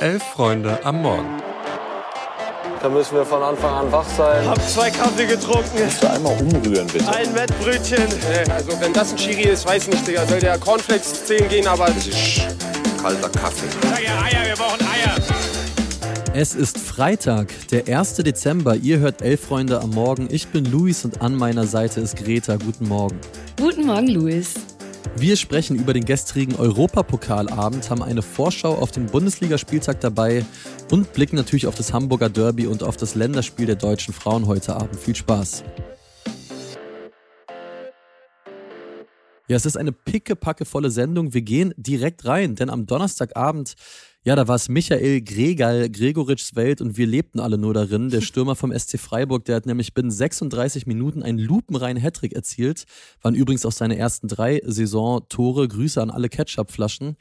Elf Freunde am Morgen. Da müssen wir von Anfang an wach sein. Hab zwei Kaffee getrunken. Kannst du einmal umrühren, bitte? Ein Wettbrötchen. Also wenn das ein Schiri ist, weiß nicht, Digga. Soll der Cornflakes 10 gehen, aber... Das ist kalter Kaffee. Sag ja Eier, wir brauchen Eier. Es ist Freitag, der 1. Dezember. Ihr hört Elf Freunde am Morgen. Ich bin Luis und an meiner Seite ist Greta. Guten Morgen. Guten Morgen, Luis. Wir sprechen über den gestrigen Europapokalabend, haben eine Vorschau auf den Bundesligaspieltag dabei und blicken natürlich auf das Hamburger Derby und auf das Länderspiel der deutschen Frauen heute Abend. Viel Spaß. Ja, es ist eine pickepackevolle Sendung. Wir gehen direkt rein, denn am Donnerstagabend ja, da war es Michael Gregal, Gregoritschs Welt und wir lebten alle nur darin. Der Stürmer vom SC Freiburg, der hat nämlich binnen 36 Minuten einen lupenreinen Hattrick erzielt. Waren übrigens auch seine ersten drei Saisontore. Grüße an alle Ketchup-Flaschen.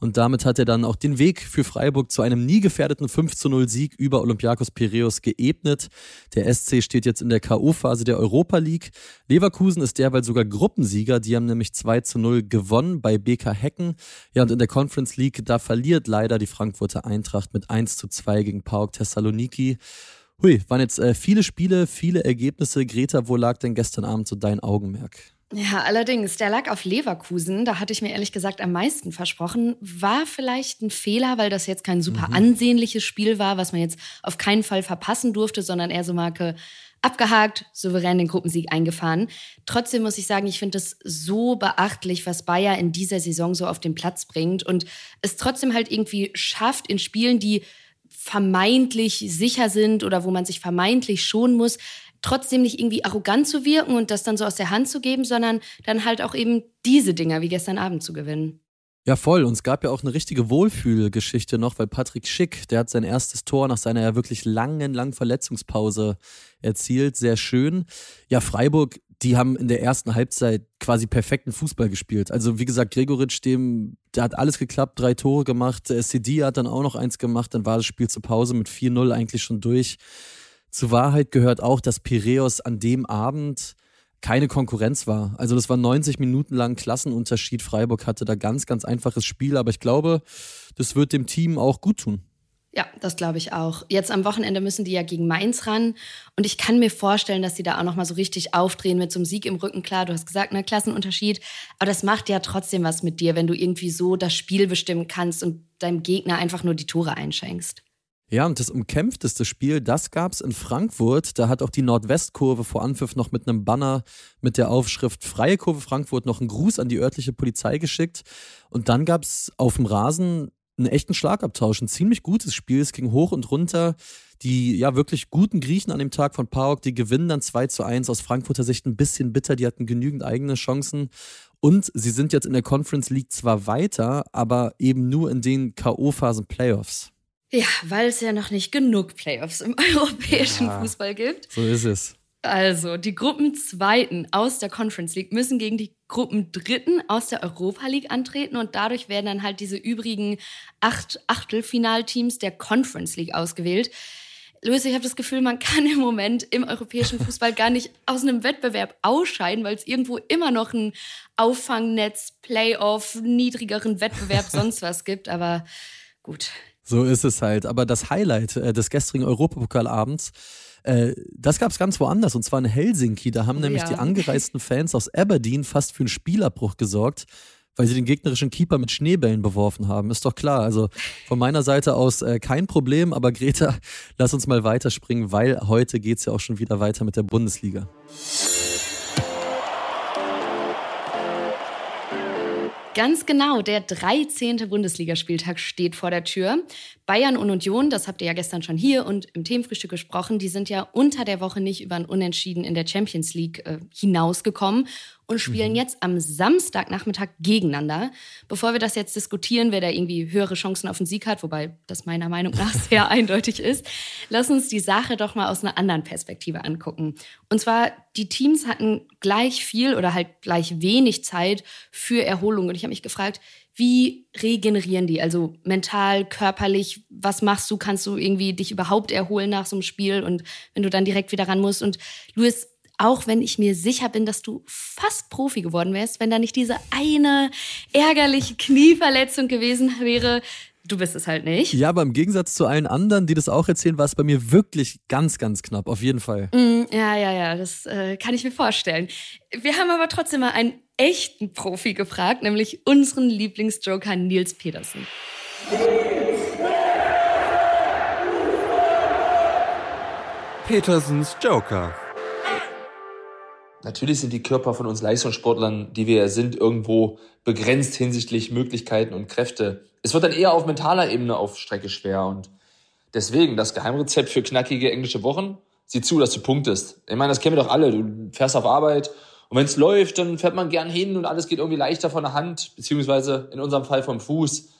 Und damit hat er dann auch den Weg für Freiburg zu einem nie gefährdeten 5 zu 0 Sieg über Olympiakos Piraeus geebnet. Der SC steht jetzt in der K.O.-Phase der Europa League. Leverkusen ist derweil sogar Gruppensieger. Die haben nämlich 2 zu 0 gewonnen bei BK Hecken. Ja, und in der Conference League, da verliert leider die Frankfurter Eintracht mit 1 zu 2 gegen PAOK Thessaloniki. Hui, waren jetzt äh, viele Spiele, viele Ergebnisse. Greta, wo lag denn gestern Abend so dein Augenmerk? Ja, allerdings, der lag auf Leverkusen. Da hatte ich mir ehrlich gesagt am meisten versprochen. War vielleicht ein Fehler, weil das jetzt kein super mhm. ansehnliches Spiel war, was man jetzt auf keinen Fall verpassen durfte, sondern eher so Marke abgehakt, souverän den Gruppensieg eingefahren. Trotzdem muss ich sagen, ich finde es so beachtlich, was Bayer in dieser Saison so auf den Platz bringt und es trotzdem halt irgendwie schafft, in Spielen, die vermeintlich sicher sind oder wo man sich vermeintlich schonen muss, trotzdem nicht irgendwie arrogant zu wirken und das dann so aus der Hand zu geben, sondern dann halt auch eben diese Dinger wie gestern Abend zu gewinnen. Ja, voll. Und es gab ja auch eine richtige Wohlfühlgeschichte noch, weil Patrick Schick, der hat sein erstes Tor nach seiner ja wirklich langen, langen Verletzungspause erzielt. Sehr schön. Ja, Freiburg, die haben in der ersten Halbzeit quasi perfekten Fußball gespielt. Also wie gesagt, Gregoritsch, dem, der hat alles geklappt, drei Tore gemacht. CD hat dann auch noch eins gemacht. Dann war das Spiel zur Pause mit 4-0 eigentlich schon durch. Zur Wahrheit gehört auch, dass Piräus an dem Abend keine Konkurrenz war. Also das war 90 Minuten lang Klassenunterschied. Freiburg hatte da ganz, ganz einfaches Spiel, aber ich glaube, das wird dem Team auch gut tun. Ja, das glaube ich auch. Jetzt am Wochenende müssen die ja gegen Mainz ran und ich kann mir vorstellen, dass sie da auch noch mal so richtig aufdrehen mit so einem Sieg im Rücken. Klar, du hast gesagt, ne Klassenunterschied, aber das macht ja trotzdem was mit dir, wenn du irgendwie so das Spiel bestimmen kannst und deinem Gegner einfach nur die Tore einschenkst. Ja, und das umkämpfteste Spiel, das gab es in Frankfurt. Da hat auch die Nordwestkurve vor Anpfiff noch mit einem Banner mit der Aufschrift Freie Kurve Frankfurt noch einen Gruß an die örtliche Polizei geschickt. Und dann gab es auf dem Rasen einen echten Schlagabtausch, ein ziemlich gutes Spiel. Es ging hoch und runter. Die ja wirklich guten Griechen an dem Tag von PAOK, die gewinnen dann 2 zu 1. Aus Frankfurter Sicht ein bisschen bitter, die hatten genügend eigene Chancen. Und sie sind jetzt in der Conference League zwar weiter, aber eben nur in den K.O.-Phasen Playoffs. Ja, weil es ja noch nicht genug Playoffs im europäischen ja, Fußball gibt. So ist es. Also, die Gruppenzweiten aus der Conference League müssen gegen die Gruppendritten aus der Europa League antreten und dadurch werden dann halt diese übrigen acht Achtelfinalteams der Conference League ausgewählt. Luis, ich habe das Gefühl, man kann im Moment im europäischen Fußball gar nicht aus einem Wettbewerb ausscheiden, weil es irgendwo immer noch ein Auffangnetz, Playoff, niedrigeren Wettbewerb, sonst was gibt. Aber gut, so ist es halt. Aber das Highlight äh, des gestrigen Europapokalabends, äh, das gab es ganz woanders und zwar in Helsinki. Da haben oh, nämlich ja. die angereisten Fans aus Aberdeen fast für einen Spielabbruch gesorgt, weil sie den gegnerischen Keeper mit Schneebällen beworfen haben. Ist doch klar. Also von meiner Seite aus äh, kein Problem. Aber Greta, lass uns mal weiterspringen, weil heute geht es ja auch schon wieder weiter mit der Bundesliga. Ganz genau, der 13. Bundesligaspieltag steht vor der Tür. Bayern und Union, das habt ihr ja gestern schon hier und im Themenfrühstück gesprochen, die sind ja unter der Woche nicht über ein Unentschieden in der Champions League äh, hinausgekommen und spielen mhm. jetzt am Samstagnachmittag gegeneinander. Bevor wir das jetzt diskutieren, wer da irgendwie höhere Chancen auf den Sieg hat, wobei das meiner Meinung nach sehr eindeutig ist, lass uns die Sache doch mal aus einer anderen Perspektive angucken. Und zwar, die Teams hatten gleich viel oder halt gleich wenig Zeit für Erholung. Und ich habe mich gefragt, wie regenerieren die? Also mental, körperlich, was machst du? Kannst du irgendwie dich überhaupt erholen nach so einem Spiel und wenn du dann direkt wieder ran musst? Und Luis, auch wenn ich mir sicher bin, dass du fast Profi geworden wärst, wenn da nicht diese eine ärgerliche Knieverletzung gewesen wäre. Du bist es halt nicht. Ja, aber im Gegensatz zu allen anderen, die das auch erzählen, war es bei mir wirklich ganz, ganz knapp, auf jeden Fall. Mm, ja, ja, ja, das äh, kann ich mir vorstellen. Wir haben aber trotzdem mal einen echten Profi gefragt, nämlich unseren Lieblingsjoker Nils Petersen. Petersens Joker. Natürlich sind die Körper von uns Leistungssportlern, die wir ja sind, irgendwo begrenzt hinsichtlich Möglichkeiten und Kräfte. Es wird dann eher auf mentaler Ebene auf Strecke schwer und deswegen das Geheimrezept für knackige englische Wochen, sieh zu, dass du punktest. Ich meine, das kennen wir doch alle. Du fährst auf Arbeit und wenn es läuft, dann fährt man gern hin und alles geht irgendwie leichter von der Hand, beziehungsweise in unserem Fall vom Fuß.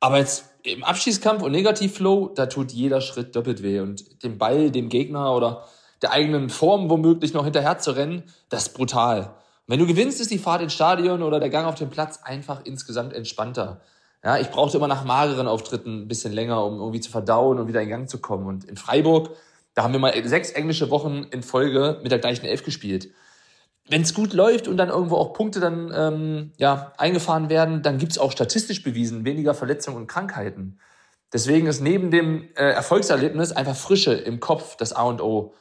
Aber jetzt im Abschießkampf und Negativflow, da tut jeder Schritt doppelt weh und dem Ball, dem Gegner oder der eigenen Form womöglich noch hinterher zu rennen, das ist brutal. Wenn du gewinnst, ist die Fahrt ins Stadion oder der Gang auf den Platz einfach insgesamt entspannter. Ja, ich brauchte immer nach mageren Auftritten ein bisschen länger, um irgendwie zu verdauen und wieder in Gang zu kommen. Und in Freiburg, da haben wir mal sechs englische Wochen in Folge mit der gleichen Elf gespielt. Wenn es gut läuft und dann irgendwo auch Punkte dann ähm, ja, eingefahren werden, dann gibt's auch statistisch bewiesen weniger Verletzungen und Krankheiten. Deswegen ist neben dem äh, Erfolgserlebnis einfach Frische im Kopf das A und O.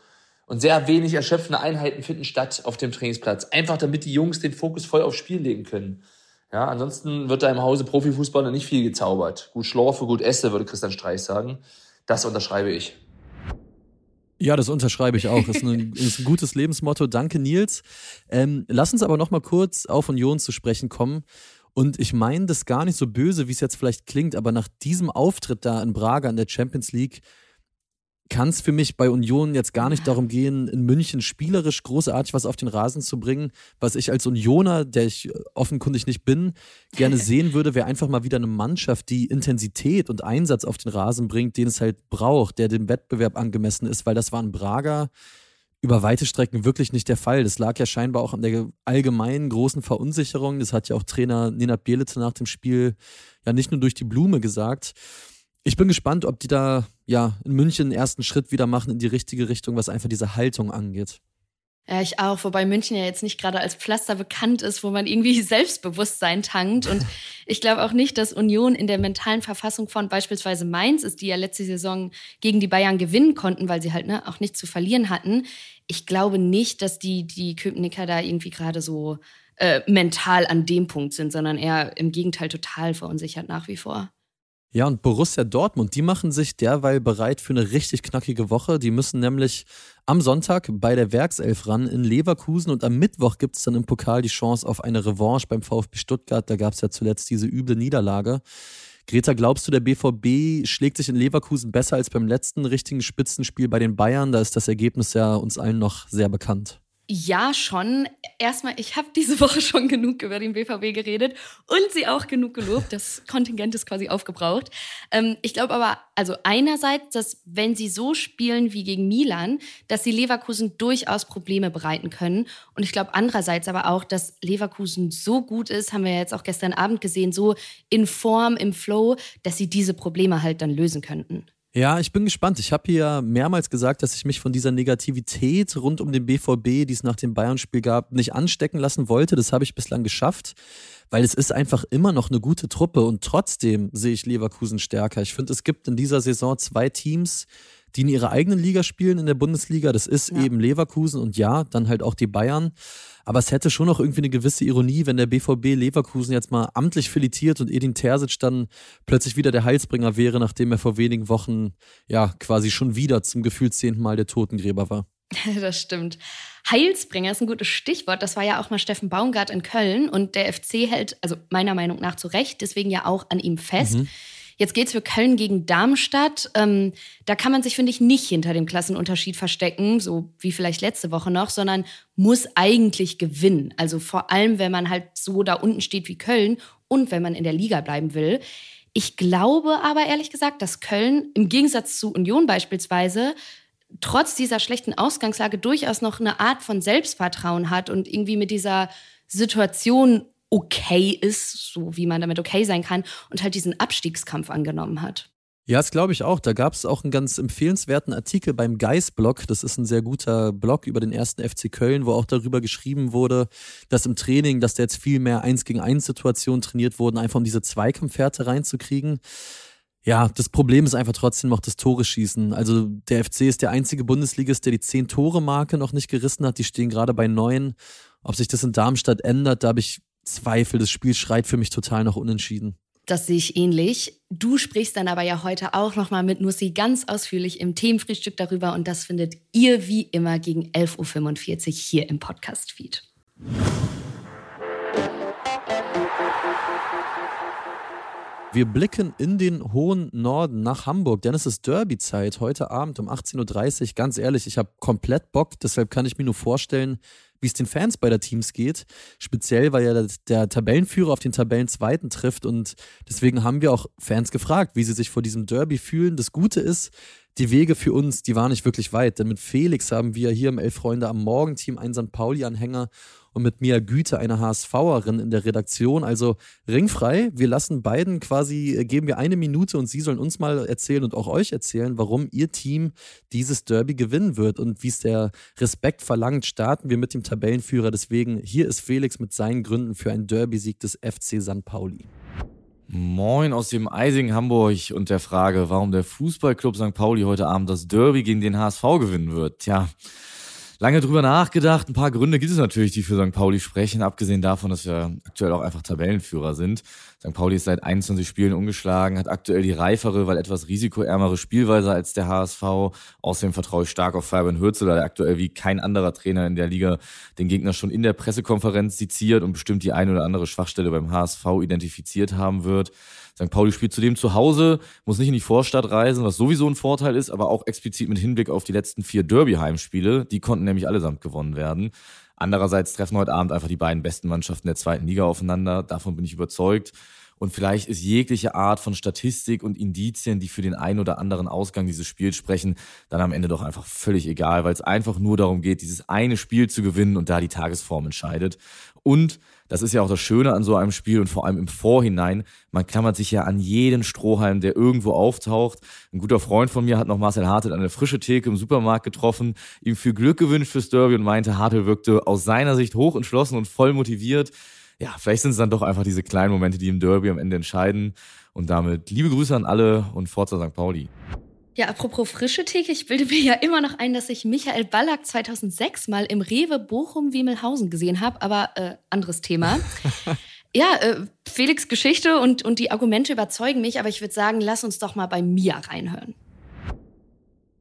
Und sehr wenig erschöpfende Einheiten finden statt auf dem Trainingsplatz. Einfach damit die Jungs den Fokus voll aufs Spiel legen können. Ja, ansonsten wird da im Hause Profifußballer nicht viel gezaubert. Gut schlafe, gut esse, würde Christian Streich sagen. Das unterschreibe ich. Ja, das unterschreibe ich auch. Ist ein, ist ein gutes Lebensmotto. Danke, Nils. Ähm, lass uns aber noch mal kurz auf Union zu sprechen kommen. Und ich meine das gar nicht so böse, wie es jetzt vielleicht klingt, aber nach diesem Auftritt da in Braga in der Champions League kann es für mich bei Union jetzt gar nicht darum gehen, in München spielerisch großartig was auf den Rasen zu bringen. Was ich als Unioner, der ich offenkundig nicht bin, gerne sehen würde, wäre einfach mal wieder eine Mannschaft, die Intensität und Einsatz auf den Rasen bringt, den es halt braucht, der dem Wettbewerb angemessen ist, weil das war in Braga über weite Strecken wirklich nicht der Fall. Das lag ja scheinbar auch an der allgemeinen großen Verunsicherung. Das hat ja auch Trainer Nina Bielitz nach dem Spiel ja nicht nur durch die Blume gesagt. Ich bin gespannt, ob die da ja in München einen ersten Schritt wieder machen in die richtige Richtung, was einfach diese Haltung angeht. Ja, ich auch, wobei München ja jetzt nicht gerade als Pflaster bekannt ist, wo man irgendwie Selbstbewusstsein tankt. Und ich glaube auch nicht, dass Union in der mentalen Verfassung von beispielsweise Mainz ist, die ja letzte Saison gegen die Bayern gewinnen konnten, weil sie halt ne, auch nicht zu verlieren hatten. Ich glaube nicht, dass die, die Köpenicker da irgendwie gerade so äh, mental an dem Punkt sind, sondern eher im Gegenteil total verunsichert nach wie vor. Ja, und Borussia Dortmund, die machen sich derweil bereit für eine richtig knackige Woche. Die müssen nämlich am Sonntag bei der Werkself ran in Leverkusen und am Mittwoch gibt es dann im Pokal die Chance auf eine Revanche beim VfB Stuttgart. Da gab es ja zuletzt diese üble Niederlage. Greta, glaubst du, der BVB schlägt sich in Leverkusen besser als beim letzten richtigen Spitzenspiel bei den Bayern? Da ist das Ergebnis ja uns allen noch sehr bekannt. Ja, schon. Erstmal, ich habe diese Woche schon genug über den BVB geredet und sie auch genug gelobt. Das Kontingent ist quasi aufgebraucht. Ähm, ich glaube aber, also einerseits, dass wenn sie so spielen wie gegen Milan, dass sie Leverkusen durchaus Probleme bereiten können. Und ich glaube andererseits aber auch, dass Leverkusen so gut ist, haben wir jetzt auch gestern Abend gesehen, so in Form, im Flow, dass sie diese Probleme halt dann lösen könnten. Ja, ich bin gespannt. Ich habe hier mehrmals gesagt, dass ich mich von dieser Negativität rund um den BVB, die es nach dem Bayern-Spiel gab, nicht anstecken lassen wollte. Das habe ich bislang geschafft, weil es ist einfach immer noch eine gute Truppe und trotzdem sehe ich Leverkusen stärker. Ich finde, es gibt in dieser Saison zwei Teams, die in ihrer eigenen Liga spielen in der Bundesliga. Das ist ja. eben Leverkusen und ja, dann halt auch die Bayern. Aber es hätte schon noch irgendwie eine gewisse Ironie, wenn der BVB Leverkusen jetzt mal amtlich filetiert und Edin Terzic dann plötzlich wieder der Heilsbringer wäre, nachdem er vor wenigen Wochen ja quasi schon wieder zum gefühlt zehnten Mal der Totengräber war. Das stimmt. Heilsbringer ist ein gutes Stichwort. Das war ja auch mal Steffen Baumgart in Köln und der FC hält, also meiner Meinung nach zu Recht, deswegen ja auch an ihm fest. Mhm. Jetzt geht es für Köln gegen Darmstadt. Ähm, da kann man sich, finde ich, nicht hinter dem Klassenunterschied verstecken, so wie vielleicht letzte Woche noch, sondern muss eigentlich gewinnen. Also vor allem, wenn man halt so da unten steht wie Köln und wenn man in der Liga bleiben will. Ich glaube aber ehrlich gesagt, dass Köln im Gegensatz zu Union beispielsweise trotz dieser schlechten Ausgangslage durchaus noch eine Art von Selbstvertrauen hat und irgendwie mit dieser Situation okay ist, so wie man damit okay sein kann und halt diesen Abstiegskampf angenommen hat. Ja, das glaube ich auch. Da gab es auch einen ganz empfehlenswerten Artikel beim Geist-Blog. Das ist ein sehr guter Blog über den ersten FC Köln, wo auch darüber geschrieben wurde, dass im Training, dass da jetzt viel mehr Eins gegen eins Situationen trainiert wurden, einfach um diese Zweikampfhärte reinzukriegen. Ja, das Problem ist einfach trotzdem noch das Tore schießen. Also der FC ist der einzige Bundesligist, der die zehn Tore Marke noch nicht gerissen hat. Die stehen gerade bei neun. Ob sich das in Darmstadt ändert, da habe ich Zweifel. Das Spiel schreit für mich total noch unentschieden. Das sehe ich ähnlich. Du sprichst dann aber ja heute auch nochmal mit Nussi ganz ausführlich im Themenfrühstück darüber und das findet ihr wie immer gegen 11.45 Uhr hier im Podcast-Feed. Wir blicken in den hohen Norden nach Hamburg, denn es ist Derby-Zeit heute Abend um 18.30 Uhr. Ganz ehrlich, ich habe komplett Bock, deshalb kann ich mir nur vorstellen, wie es den Fans beider Teams geht. Speziell, weil ja der, der Tabellenführer auf den Tabellenzweiten trifft und deswegen haben wir auch Fans gefragt, wie sie sich vor diesem Derby fühlen. Das Gute ist, die Wege für uns, die waren nicht wirklich weit, denn mit Felix haben wir hier im Elf Freunde am Morgenteam einen St. Pauli-Anhänger und mit Mia Güte eine HSVerin in der Redaktion. Also ringfrei. Wir lassen beiden quasi, äh, geben wir eine Minute und sie sollen uns mal erzählen und auch euch erzählen, warum ihr Team dieses Derby gewinnen wird und wie es der Respekt verlangt. Starten wir mit dem Tabellenführer. Deswegen hier ist Felix mit seinen Gründen für einen Derby-Sieg des FC St. Pauli. Moin aus dem eisigen Hamburg und der Frage, warum der Fußballclub St. Pauli heute Abend das Derby gegen den HSV gewinnen wird. Tja, lange drüber nachgedacht. Ein paar Gründe gibt es natürlich, die für St. Pauli sprechen, abgesehen davon, dass wir aktuell auch einfach Tabellenführer sind. St. Pauli ist seit 21 Spielen ungeschlagen, hat aktuell die reifere, weil etwas risikoärmere Spielweise als der HSV. Außerdem vertraue ich stark auf Fabian Hürzeler, der aktuell wie kein anderer Trainer in der Liga den Gegner schon in der Pressekonferenz seziert und bestimmt die eine oder andere Schwachstelle beim HSV identifiziert haben wird. St. Pauli spielt zudem zu Hause, muss nicht in die Vorstadt reisen, was sowieso ein Vorteil ist, aber auch explizit mit Hinblick auf die letzten vier Derby-Heimspiele. Die konnten nämlich allesamt gewonnen werden. Andererseits treffen heute Abend einfach die beiden besten Mannschaften der zweiten Liga aufeinander. Davon bin ich überzeugt. Und vielleicht ist jegliche Art von Statistik und Indizien, die für den einen oder anderen Ausgang dieses Spiels sprechen, dann am Ende doch einfach völlig egal, weil es einfach nur darum geht, dieses eine Spiel zu gewinnen und da die Tagesform entscheidet. Und das ist ja auch das Schöne an so einem Spiel und vor allem im Vorhinein. Man klammert sich ja an jeden Strohhalm, der irgendwo auftaucht. Ein guter Freund von mir hat noch Marcel Hartl an der frische Theke im Supermarkt getroffen, ihm viel Glück gewünscht fürs Derby und meinte, Hartl wirkte aus seiner Sicht hoch entschlossen und voll motiviert. Ja, vielleicht sind es dann doch einfach diese kleinen Momente, die im Derby am Ende entscheiden. Und damit liebe Grüße an alle und Forza St. Pauli. Ja, apropos frische Theke, ich bilde mir ja immer noch ein, dass ich Michael Ballack 2006 mal im Rewe Bochum-Wiemelhausen gesehen habe, aber äh, anderes Thema. ja, äh, Felix Geschichte und, und die Argumente überzeugen mich, aber ich würde sagen, lass uns doch mal bei Mia reinhören.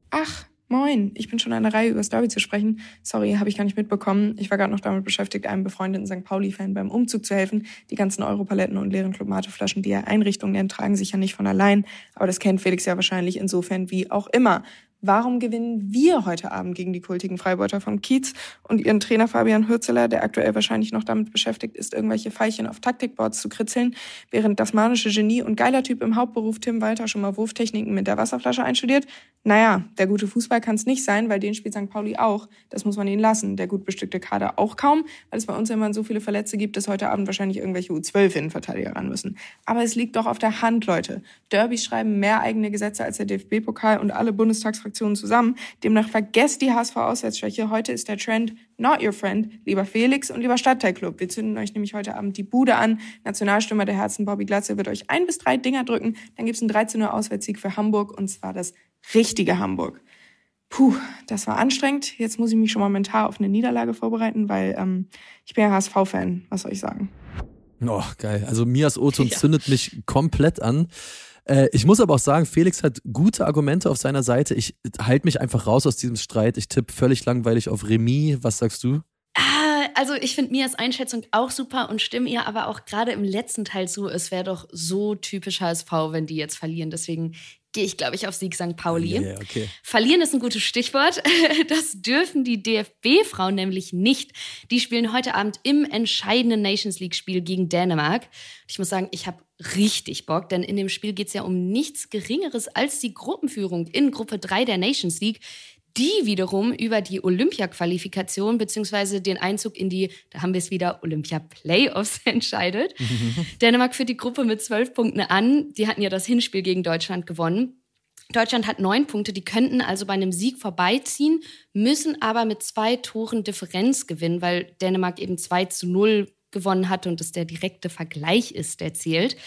Ach, Moin, ich bin schon an der Reihe, über das Derby zu sprechen. Sorry, habe ich gar nicht mitbekommen. Ich war gerade noch damit beschäftigt, einem befreundeten St. Pauli-Fan beim Umzug zu helfen. Die ganzen Europaletten und leeren Clubmate-Flaschen, die er Einrichtungen nennt, tragen sich ja nicht von allein. Aber das kennt Felix ja wahrscheinlich insofern wie auch immer. Warum gewinnen wir heute Abend gegen die kultigen Freibeuter von Kiez und ihren Trainer Fabian Hürzeler, der aktuell wahrscheinlich noch damit beschäftigt ist, irgendwelche Pfeilchen auf Taktikboards zu kritzeln, während das manische Genie und geiler Typ im Hauptberuf Tim Walter schon mal Wurftechniken mit der Wasserflasche einstudiert? Naja, der gute Fußball kann es nicht sein, weil den spielt St. Pauli auch. Das muss man ihnen lassen. Der gut bestückte Kader auch kaum, weil es bei uns immer so viele Verletzte gibt, dass heute Abend wahrscheinlich irgendwelche U12-Innenverteidiger ran müssen. Aber es liegt doch auf der Hand, Leute. Derbys schreiben mehr eigene Gesetze als der DFB-Pokal und alle Bundestagsfraktionen Fraktionen zusammen. Demnach vergesst die HSV-Auswärtsschwäche. Heute ist der Trend not your friend, lieber Felix und lieber Stadtteilclub. Wir zünden euch nämlich heute Abend die Bude an. Nationalstürmer der Herzen Bobby Glatze wird euch ein bis drei Dinger drücken. Dann gibt's einen 13 Auswärtssieg für Hamburg und zwar das richtige Hamburg. Puh, das war anstrengend. Jetzt muss ich mich schon mal mental auf eine Niederlage vorbereiten, weil ähm, ich bin ja HSV-Fan. Was soll ich sagen? Oh, geil. Also Mias Oton ja. zündet mich komplett an. Äh, ich muss aber auch sagen, Felix hat gute Argumente auf seiner Seite. Ich halte mich einfach raus aus diesem Streit. Ich tippe völlig langweilig auf Remis. Was sagst du? Ah, also ich finde Mias Einschätzung auch super und stimme ihr aber auch gerade im letzten Teil zu, es wäre doch so typisch HSV, wenn die jetzt verlieren. Deswegen gehe ich, glaube ich, auf Sieg St. Pauli. Yeah, okay. Verlieren ist ein gutes Stichwort. Das dürfen die DFB-Frauen nämlich nicht. Die spielen heute Abend im entscheidenden Nations League-Spiel gegen Dänemark. Ich muss sagen, ich habe richtig Bock, denn in dem Spiel geht es ja um nichts Geringeres als die Gruppenführung in Gruppe 3 der Nations League die wiederum über die Olympia-Qualifikation beziehungsweise den Einzug in die, da haben wir es wieder, Olympia-Playoffs entscheidet. Dänemark führt die Gruppe mit zwölf Punkten an. Die hatten ja das Hinspiel gegen Deutschland gewonnen. Deutschland hat neun Punkte, die könnten also bei einem Sieg vorbeiziehen, müssen aber mit zwei Toren Differenz gewinnen, weil Dänemark eben 2 zu 0 gewonnen hat und es der direkte Vergleich ist, der zählt.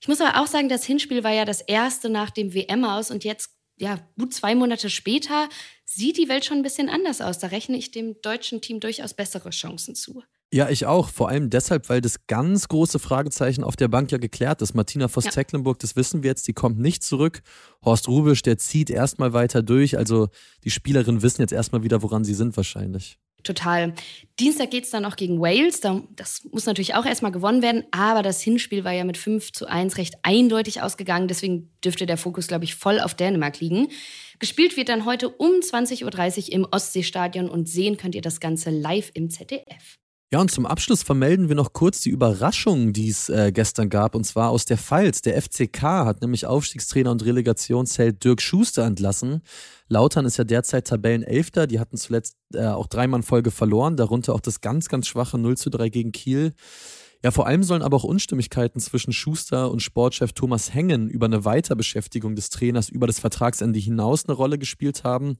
Ich muss aber auch sagen, das Hinspiel war ja das erste nach dem WM aus und jetzt, ja, gut zwei Monate später, sieht die Welt schon ein bisschen anders aus. Da rechne ich dem deutschen Team durchaus bessere Chancen zu. Ja, ich auch. Vor allem deshalb, weil das ganz große Fragezeichen auf der Bank ja geklärt ist. Martina Voss-Tecklenburg, das wissen wir jetzt, die kommt nicht zurück. Horst Rubisch, der zieht erstmal weiter durch. Also die Spielerinnen wissen jetzt erstmal wieder, woran sie sind wahrscheinlich. Total. Dienstag geht es dann auch gegen Wales. Das muss natürlich auch erstmal gewonnen werden. Aber das Hinspiel war ja mit 5 zu 1 recht eindeutig ausgegangen. Deswegen dürfte der Fokus, glaube ich, voll auf Dänemark liegen. Gespielt wird dann heute um 20.30 Uhr im Ostseestadion und sehen könnt ihr das Ganze live im ZDF. Ja, und zum Abschluss vermelden wir noch kurz die Überraschung, die es äh, gestern gab, und zwar aus der Pfalz. Der FCK hat nämlich Aufstiegstrainer und Relegationsheld Dirk Schuster entlassen. Lautern ist ja derzeit Tabellenelfter. Die hatten zuletzt äh, auch dreimal Folge verloren, darunter auch das ganz, ganz schwache 0 zu 3 gegen Kiel. Ja, vor allem sollen aber auch Unstimmigkeiten zwischen Schuster und Sportchef Thomas Hengen über eine Weiterbeschäftigung des Trainers über das Vertragsende hinaus eine Rolle gespielt haben.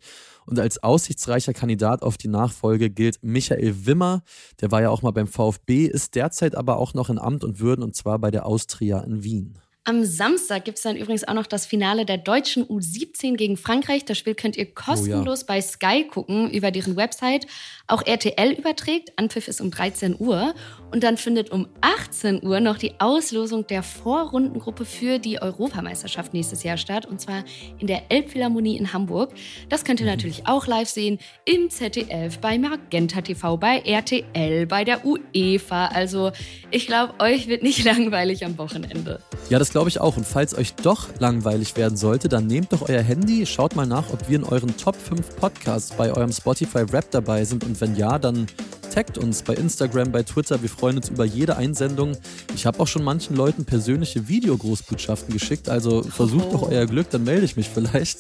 Und als aussichtsreicher Kandidat auf die Nachfolge gilt Michael Wimmer. Der war ja auch mal beim VfB, ist derzeit aber auch noch in Amt und Würden und zwar bei der Austria in Wien. Am Samstag gibt es dann übrigens auch noch das Finale der deutschen U17 gegen Frankreich. Das Spiel könnt ihr kostenlos oh ja. bei Sky gucken über deren Website. Auch RTL überträgt. Anpfiff ist um 13 Uhr. Und dann findet um 18 Uhr noch die Auslosung der Vorrundengruppe für die Europameisterschaft nächstes Jahr statt. Und zwar in der Elbphilharmonie in Hamburg. Das könnt ihr mhm. natürlich auch live sehen im ZDF, bei Magenta TV, bei RTL, bei der UEFA. Also ich glaube, euch wird nicht langweilig am Wochenende. Ja, das glaube ich auch. Und falls euch doch langweilig werden sollte, dann nehmt doch euer Handy, schaut mal nach, ob wir in euren Top 5 Podcasts bei eurem Spotify Rap dabei sind. Und wenn ja, dann taggt uns bei Instagram, bei Twitter. Wir freuen uns über jede Einsendung. Ich habe auch schon manchen Leuten persönliche Videogroßbotschaften geschickt. Also versucht oh. doch euer Glück, dann melde ich mich vielleicht.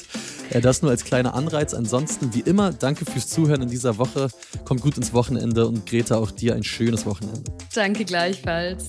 Äh, das nur als kleiner Anreiz. Ansonsten, wie immer, danke fürs Zuhören in dieser Woche. Kommt gut ins Wochenende und Greta, auch dir ein schönes Wochenende. Danke gleichfalls.